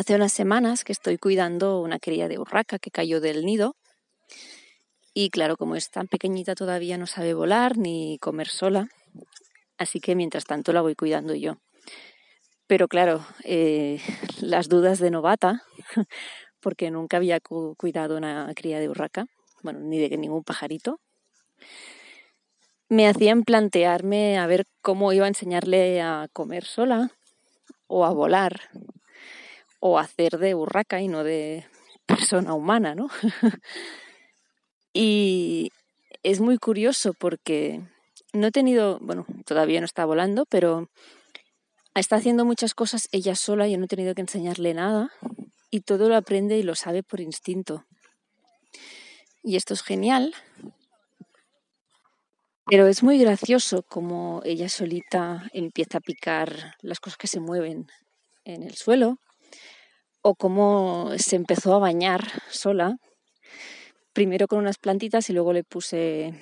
Hace unas semanas que estoy cuidando una cría de urraca que cayó del nido. Y claro, como es tan pequeñita todavía no sabe volar ni comer sola, así que mientras tanto la voy cuidando yo. Pero claro, eh, las dudas de novata, porque nunca había cuidado una cría de urraca, bueno, ni de ningún pajarito, me hacían plantearme a ver cómo iba a enseñarle a comer sola o a volar o hacer de urraca y no de persona humana, ¿no? y es muy curioso porque no he tenido, bueno, todavía no está volando, pero está haciendo muchas cosas ella sola, yo no he tenido que enseñarle nada y todo lo aprende y lo sabe por instinto. Y esto es genial, pero es muy gracioso como ella solita empieza a picar las cosas que se mueven en el suelo o cómo se empezó a bañar sola, primero con unas plantitas y luego le puse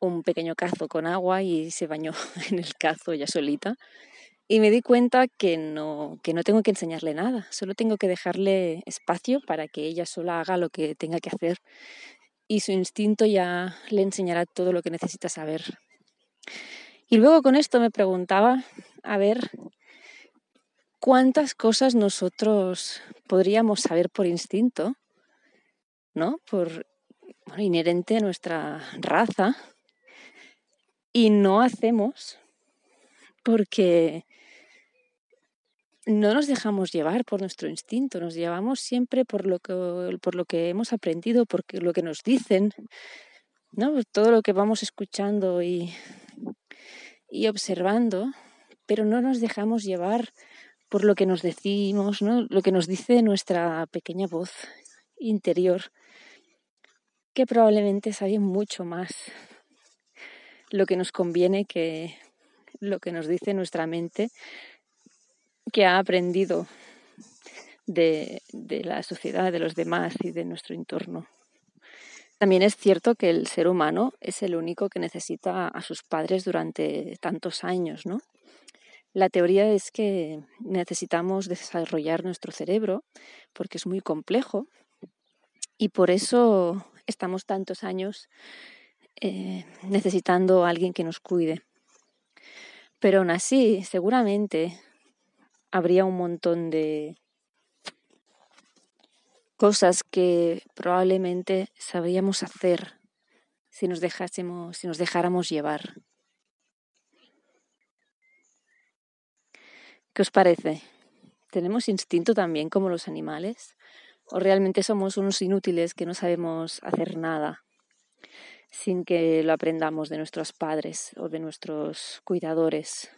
un pequeño cazo con agua y se bañó en el cazo ya solita. Y me di cuenta que no, que no tengo que enseñarle nada, solo tengo que dejarle espacio para que ella sola haga lo que tenga que hacer y su instinto ya le enseñará todo lo que necesita saber. Y luego con esto me preguntaba, a ver, ¿cuántas cosas nosotros podríamos saber por instinto, ¿no? Por inherente a nuestra raza y no hacemos porque no nos dejamos llevar por nuestro instinto, nos llevamos siempre por lo que, por lo que hemos aprendido, por lo que nos dicen, ¿no? todo lo que vamos escuchando y, y observando, pero no nos dejamos llevar por lo que nos decimos, ¿no? lo que nos dice nuestra pequeña voz interior, que probablemente sabe mucho más lo que nos conviene que lo que nos dice nuestra mente que ha aprendido de, la sociedad, de los demás y de nuestro entorno. También es cierto que el ser humano es el único que necesita a sus padres durante tantos años, ¿no? La teoría es que necesitamos desarrollar nuestro cerebro porque es muy complejo y por eso estamos tantos años eh, necesitando a alguien que nos cuide. Pero aún así, seguramente habría un montón de cosas que probablemente sabríamos hacer si nos dejásemos, si nos dejáramos llevar. ¿Qué os parece? ¿Tenemos instinto también como los animales? ¿O realmente somos unos inútiles que no sabemos hacer nada sin que lo aprendamos de nuestros padres o de nuestros cuidadores?